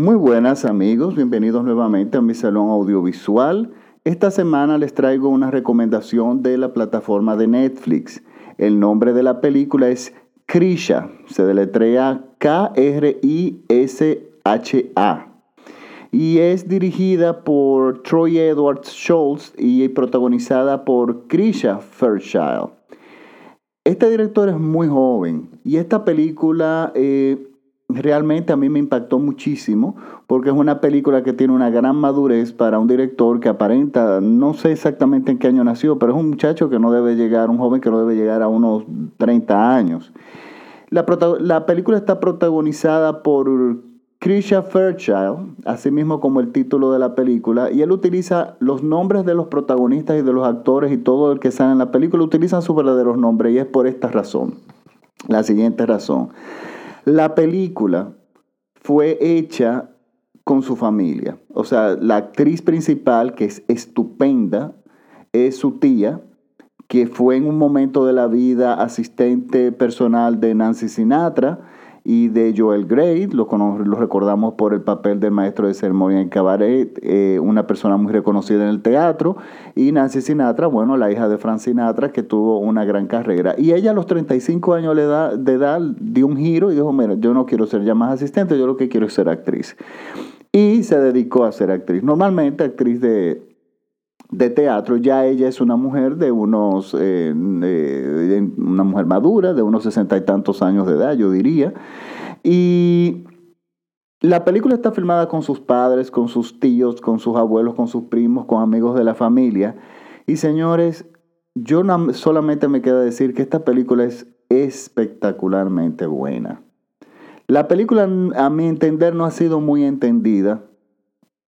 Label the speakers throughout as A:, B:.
A: Muy buenas amigos, bienvenidos nuevamente a mi salón audiovisual. Esta semana les traigo una recomendación de la plataforma de Netflix. El nombre de la película es Krisha, se deletrea K-R-I-S-H-A. Y es dirigida por Troy Edwards Schultz y protagonizada por Krisha Fairchild. Este director es muy joven y esta película eh, realmente a mí me impactó muchísimo porque es una película que tiene una gran madurez para un director que aparenta, no sé exactamente en qué año nació, pero es un muchacho que no debe llegar, un joven que no debe llegar a unos 30 años. La, la película está protagonizada por Krisha Fairchild, así mismo como el título de la película, y él utiliza los nombres de los protagonistas y de los actores y todo el que sale en la película, utilizan sus verdaderos nombres y es por esta razón, la siguiente razón. La película fue hecha con su familia. O sea, la actriz principal, que es estupenda, es su tía, que fue en un momento de la vida asistente personal de Nancy Sinatra y de Joel Grey, lo, lo recordamos por el papel del maestro de ceremonia en Cabaret, eh, una persona muy reconocida en el teatro, y Nancy Sinatra, bueno, la hija de Frank Sinatra, que tuvo una gran carrera. Y ella a los 35 años de edad, de edad dio un giro y dijo, mira, yo no quiero ser ya más asistente, yo lo que quiero es ser actriz. Y se dedicó a ser actriz. Normalmente actriz de, de teatro, ya ella es una mujer de unos, eh, una mujer madura, de unos sesenta y tantos años de edad, yo diría. Y la película está filmada con sus padres, con sus tíos, con sus abuelos, con sus primos, con amigos de la familia. Y señores, yo solamente me queda decir que esta película es espectacularmente buena. La película, a mi entender, no ha sido muy entendida.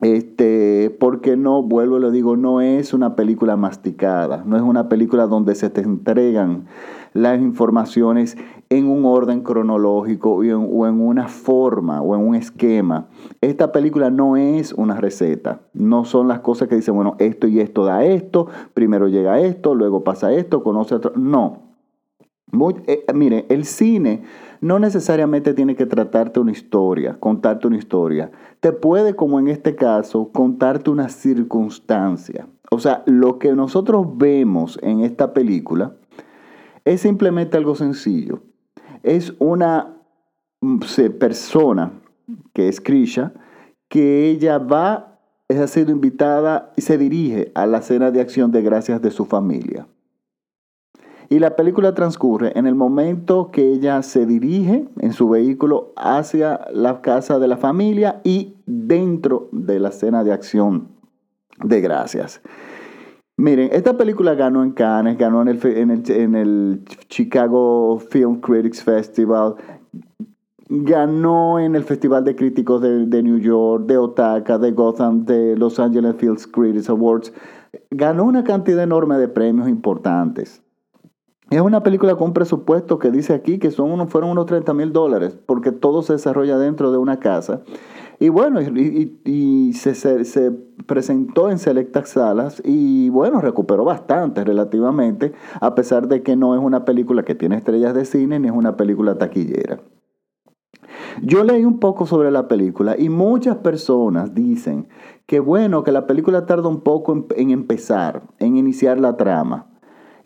A: Este, porque no, vuelvo y lo digo, no es una película masticada, no es una película donde se te entregan las informaciones en un orden cronológico o en, una forma o en un esquema. Esta película no es una receta, no son las cosas que dicen, bueno, esto y esto da esto, primero llega esto, luego pasa esto, conoce otro. No. Eh, mire, el cine no necesariamente tiene que tratarte una historia, contarte una historia. Te puede, como en este caso, contarte una circunstancia. O sea, lo que nosotros vemos en esta película es simplemente algo sencillo. Es una mm, persona que es Krisha, que ella va, ha sido invitada y se dirige a la cena de acción de gracias de su familia. Y la película transcurre en el momento que ella se dirige en su vehículo hacia la casa de la familia y dentro de la escena de acción de gracias. Miren, esta película ganó en Cannes, ganó en el, Chicago Film Critics Festival, ganó en el Festival de Críticos de, de, New York, de Otaka, de Gotham, de Los Angeles Film Critics Awards. Ganó una cantidad enorme de premios importantes. Es una película con un presupuesto que dice aquí que son fueron unos 30 mil dólares, porque todo se desarrolla dentro de una casa. Y bueno, y, se, se, presentó en selectas salas y bueno, recuperó bastante relativamente, a pesar de que no es una película que tiene estrellas de cine ni es una película taquillera. Yo leí un poco sobre la película y muchas personas dicen que bueno, que la película tarda un poco en empezar, en iniciar la trama.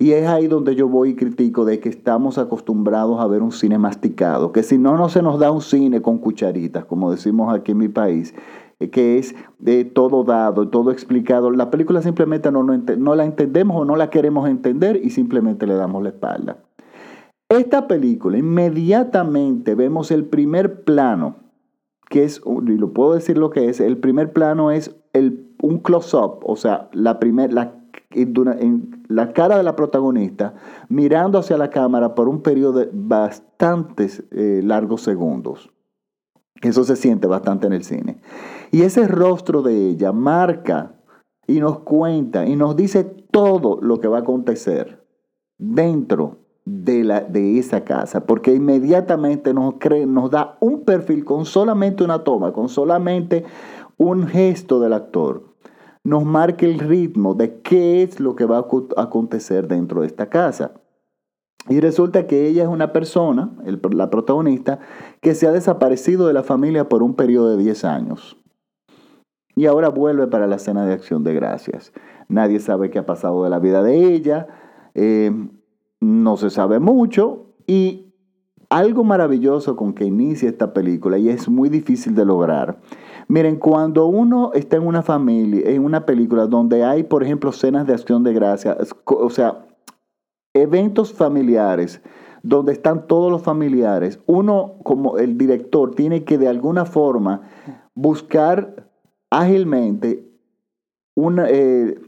A: Y es ahí donde yo voy y critico de que estamos acostumbrados a ver un cine masticado, que si no, no se nos da un cine con cucharitas, como decimos aquí en mi país, eh, que es de todo dado, todo explicado. La película simplemente no, no, la entendemos o no la queremos entender y simplemente le damos la espalda. Esta película, inmediatamente vemos el primer plano, que es, y lo puedo decir lo que es, el primer plano es el, un close-up, o sea, la, primer, la en la cara de la protagonista mirando hacia la cámara por un periodo de bastantes eh, largos segundos. Eso se siente bastante en el cine. Y ese rostro de ella marca y nos cuenta y nos dice todo lo que va a acontecer dentro de, la, de esa casa, porque inmediatamente nos, nos da un perfil con solamente una toma, con solamente un gesto del actor nos marque el ritmo de qué es lo que va a acontecer dentro de esta casa. Y resulta que ella es una persona, la protagonista, que se ha desaparecido de la familia por un periodo de 10 años. Y ahora vuelve para la cena de acción de gracias. Nadie sabe qué ha pasado de la vida de ella, eh, no se sabe mucho y algo maravilloso con que inicia esta película y es muy difícil de lograr. Miren, cuando uno está en una familia, en una película donde hay, por ejemplo, cenas de acción de gracias, o sea, eventos familiares donde están todos los familiares, uno como el director tiene que de alguna forma buscar ágilmente una, eh,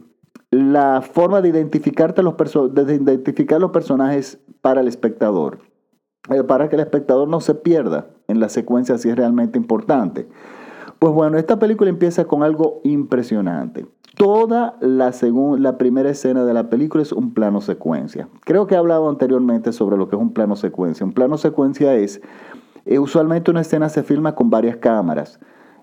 A: la forma de, identificarte los de identificar los personajes para el espectador, eh, para que el espectador no se pierda en la secuencia si es realmente importante. Pues bueno, esta película empieza con algo impresionante. Toda la, la primera escena de la película es un plano secuencia. Creo que he hablado anteriormente sobre lo que es un plano secuencia. Un plano secuencia es, eh, usualmente una escena se filma con varias cámaras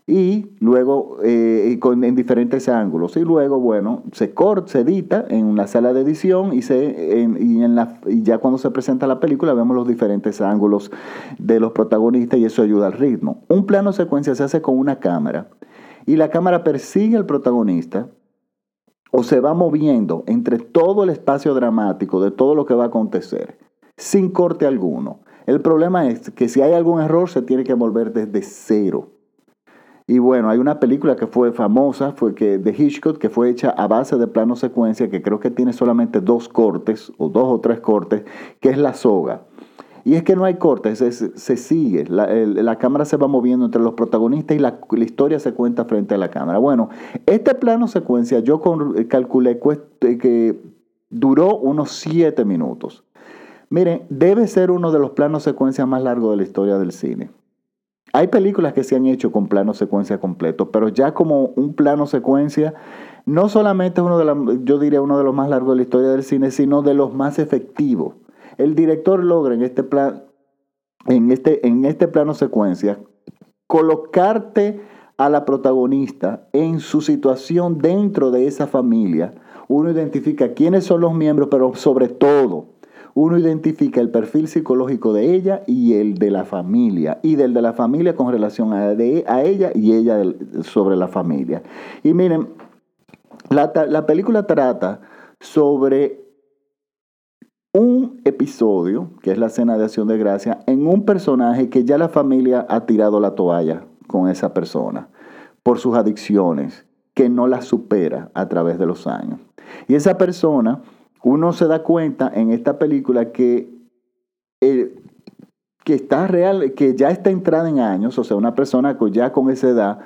A: y luego eh, en diferentes ángulos. Y luego, bueno, se corta, se edita en la sala de edición y, se, y, en la, y ya cuando se presenta la película vemos los diferentes ángulos de los protagonistas y eso ayuda al ritmo. Un plano secuencia se hace con una cámara y la cámara persigue al protagonista o se va moviendo entre todo el espacio dramático de todo lo que va a acontecer, sin corte alguno. El problema es que si hay algún error se tiene que volver desde cero. Y bueno, hay una película que fue famosa, fue que de Hitchcock, que fue hecha a base de plano secuencia, que creo que tiene solamente dos cortes, o dos o tres cortes, que es La Soga. Y es que no hay cortes, se sigue, la, cámara se va moviendo entre los protagonistas y la, historia se cuenta frente a la cámara. Bueno, este plano secuencia yo eh, calculé eh, que duró unos siete minutos. Miren, debe ser uno de los planos secuencia más largos de la historia del cine. Hay películas que se han hecho con plano secuencia completo, pero ya como un plano secuencia, no solamente es uno de los, yo diría uno de los más largos de la historia del cine, sino de los más efectivos. El director logra en este, plan, en este, en este plano secuencia colocarte a la protagonista en su situación dentro de esa familia. Uno identifica quiénes son los miembros, pero sobre todo, uno identifica el perfil psicológico de ella y el de la familia, y del de la familia con relación a, ella y ella sobre la familia. Y miren, la, la película trata sobre un episodio, que es la cena de acción de gracia, en un personaje que ya la familia ha tirado la toalla con esa persona por sus adicciones, que no la supera a través de los años. Y esa persona, uno se da cuenta en esta película que, que está real, que ya está entrada en años, o sea, una persona ya con esa edad,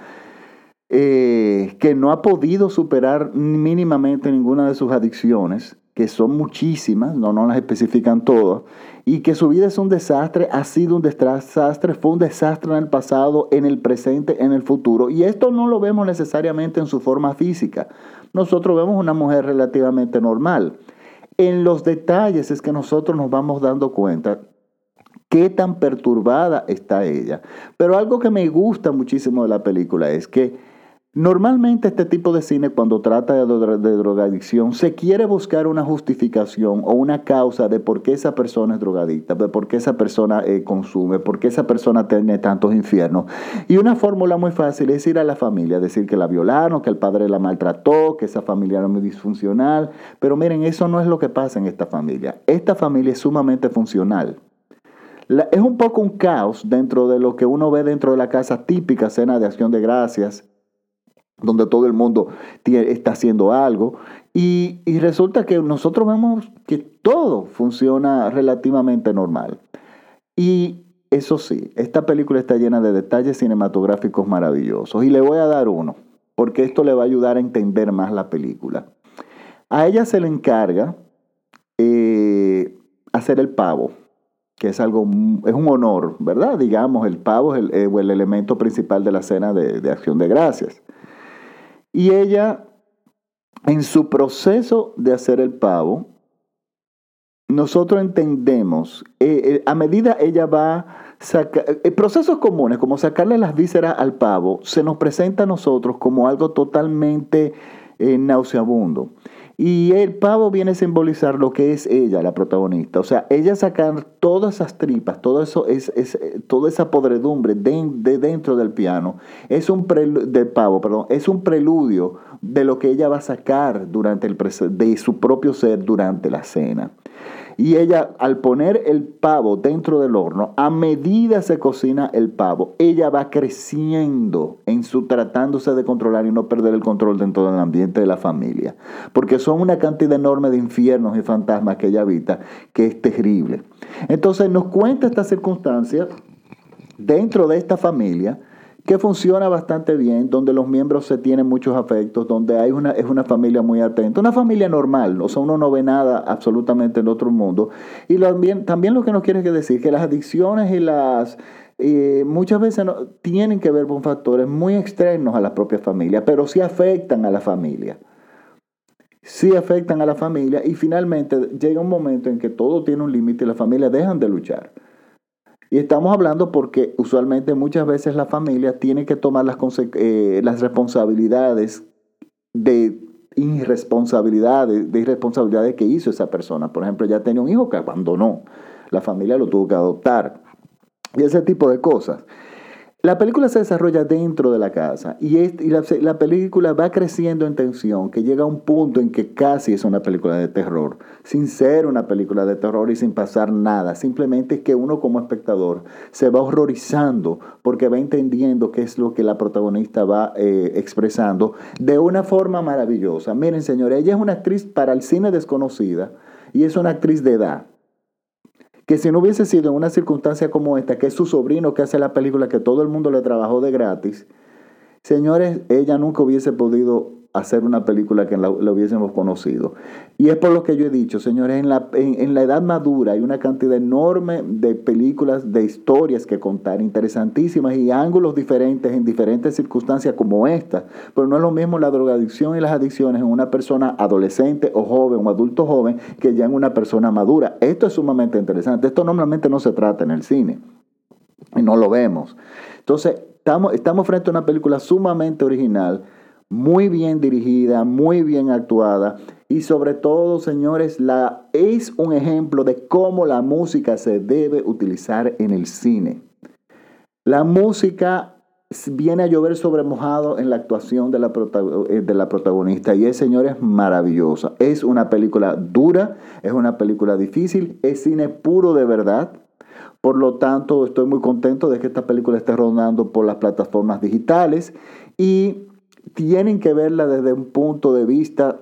A: eh, que no ha podido superar mínimamente ninguna de sus adicciones, que son muchísimas, no, no las especifican todas, y que su vida es un desastre, ha sido un desastre, fue un desastre en el pasado, en el presente, en el futuro. Y esto no lo vemos necesariamente en su forma física. Nosotros vemos una mujer relativamente normal. En los detalles es que nosotros nos vamos dando cuenta qué tan perturbada está ella. Pero algo que me gusta muchísimo de la película es que Normalmente este tipo de cine cuando trata de, drogadicción se quiere buscar una justificación o una causa de por qué esa persona es drogadicta, de por qué esa persona eh, consume, por qué esa persona tiene tantos infiernos. Y una fórmula muy fácil es ir a la familia, decir que la violaron, que el padre la maltrató, que esa familia era muy disfuncional. Pero miren, eso no es lo que pasa en esta familia. Esta familia es sumamente funcional. es un poco un caos dentro de lo que uno ve dentro de la casa típica cena de acción de gracias donde todo el mundo está haciendo algo. Y, resulta que nosotros vemos que todo funciona relativamente normal. Y eso sí, esta película está llena de detalles cinematográficos maravillosos. Y le voy a dar uno, porque esto le va a ayudar a entender más la película. A ella se le encarga eh, hacer el pavo, que es algo, es un honor, ¿verdad? Digamos, el pavo es el, eh, el elemento principal de la cena de acción de gracias. Y ella, en su proceso de hacer el pavo, nosotros entendemos, eh, eh, a medida ella va a sacar, eh, procesos comunes como sacarle las vísceras al pavo, se nos presenta a nosotros como algo totalmente eh, nauseabundo. Y el pavo viene a simbolizar lo que es ella, la protagonista. O sea, ella sacar todas esas tripas, todo eso es, toda esa podredumbre de, dentro del piano, es un del pavo, perdón, es un preludio de lo que ella va a sacar durante el de su propio ser durante la cena. Y ella, al poner el pavo dentro del horno, a medida se cocina el pavo, ella va creciendo en su tratándose de controlar y no perder el control dentro del ambiente de la familia. Porque son una cantidad enorme de infiernos y fantasmas que ella habita, que es terrible. Entonces nos cuenta esta circunstancia dentro de esta familia que funciona bastante bien, donde los miembros se tienen muchos afectos, donde hay una, es una familia muy atenta, una familia normal, o sea, uno no ve nada absolutamente en otro mundo. Y también, lo que nos quiere decir que las adicciones y las... Eh, muchas veces no, tienen que ver con factores muy externos a la propia familia, pero sí afectan a la familia. Sí afectan a la familia y finalmente llega un momento en que todo tiene un límite y la familia dejan de luchar. Y estamos hablando porque usualmente muchas veces la familia tiene que tomar las, eh, las responsabilidades de irresponsabilidades, de irresponsabilidades que hizo esa persona. Por ejemplo, ya tenía un hijo que abandonó, la familia lo tuvo que adoptar. Y ese tipo de cosas. La película se desarrolla dentro de la casa y, la, película va creciendo en tensión, que llega a un punto en que casi es una película de terror, sin ser una película de terror y sin pasar nada. Simplemente es que uno como espectador se va horrorizando porque va entendiendo qué es lo que la protagonista va eh, expresando de una forma maravillosa. Miren, señores, ella es una actriz para el cine desconocida y es una actriz de edad que si no hubiese sido en una circunstancia como esta, que es su sobrino que hace la película, que todo el mundo le trabajó de gratis, señores, ella nunca hubiese podido hacer una película que la, hubiésemos conocido. Y es por lo que yo he dicho, señores, en la, en, la edad madura hay una cantidad enorme de películas, de historias que contar, interesantísimas y ángulos diferentes en diferentes circunstancias como esta. Pero no es lo mismo la drogadicción y las adicciones en una persona adolescente o joven o adulto joven que ya en una persona madura. Esto es sumamente interesante. Esto normalmente no se trata en el cine y no lo vemos. Entonces, estamos, estamos frente a una película sumamente original muy bien dirigida, muy bien actuada y sobre todo, señores, la, es un ejemplo de cómo la música se debe utilizar en el cine. La música viene a llover sobre mojado en la actuación de la, eh, de la protagonista y es, señores, maravillosa. Es una película dura, es una película difícil, es cine puro de verdad. Por lo tanto, estoy muy contento de que esta película esté rodando por las plataformas digitales y tienen que verla desde un punto de vista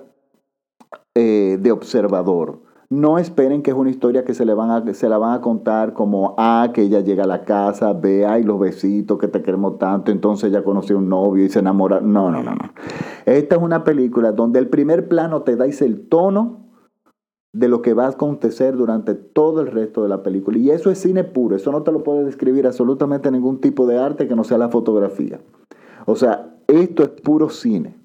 A: eh, de observador. No esperen que es una historia que se, le van a, se la van a contar como, ah, que ella llega a la casa, ve, ay, los besitos que te queremos tanto, entonces ya conoció un novio y se enamora. No, no, no, no. Esta es una película donde el primer plano te dais el tono de lo que va a acontecer durante todo el resto de la película. Y eso es cine puro, eso no te lo puede describir absolutamente ningún tipo de arte que no sea la fotografía. O sea, esto es puro cine.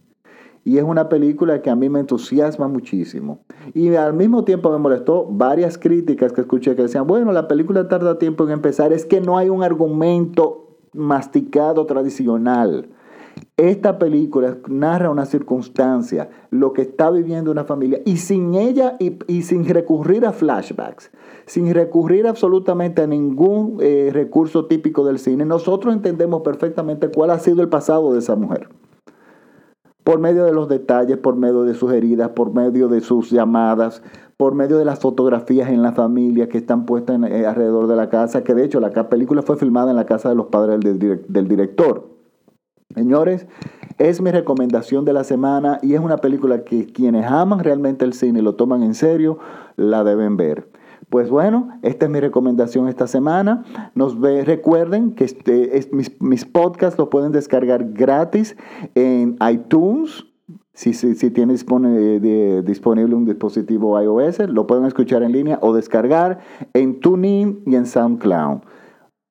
A: Y es una película que a mí me entusiasma muchísimo. Y al mismo tiempo me molestó varias críticas que escuché que decían, bueno, la película tarda tiempo en empezar, es que no hay un argumento masticado tradicional. Esta película narra una circunstancia, lo que está viviendo una familia, y sin ella y, sin recurrir a flashbacks, sin recurrir absolutamente a ningún eh, recurso típico del cine, nosotros entendemos perfectamente cuál ha sido el pasado de esa mujer. Por medio de los detalles, por medio de sus heridas, por medio de sus llamadas, por medio de las fotografías en la familia que están puestas eh, alrededor de la casa, que de hecho la película fue filmada en la casa de los padres del director. Señores, es mi recomendación de la semana y es una película que quienes aman realmente el cine y lo toman en serio, la deben ver. Pues bueno, esta es mi recomendación esta semana. Nos ve, recuerden que este, mis, podcasts los pueden descargar gratis en iTunes. Si, si, disponible, disponible un dispositivo iOS, lo pueden escuchar en línea o descargar en TuneIn y en SoundCloud.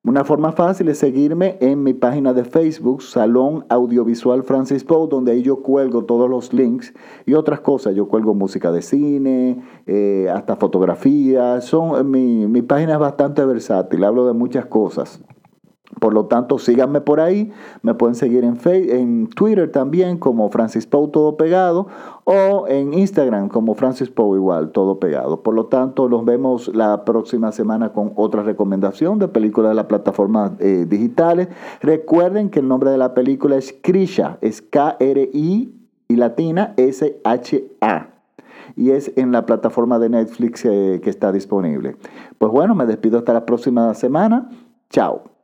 A: Una forma fácil es seguirme en mi página de Facebook, Salón Audiovisual Francis Poe, donde ahí yo cuelgo todos los links y otras cosas. Yo cuelgo música de cine, eh, hasta fotografías. Son, mi, mi página es bastante versátil, hablo de muchas cosas. Por lo tanto, síganme por ahí. Me pueden seguir en, en Twitter también como Francis Poe todo pegado o en Instagram como Francis Poe igual todo pegado. Por lo tanto, los vemos la próxima semana con otra recomendación de películas de las plataformas eh, digitales. Recuerden que el nombre de la película es Krisha, es K-R-I y latina S-H-A y es en la plataforma de Netflix eh, que está disponible. Pues bueno, me despido hasta la próxima semana. Chao.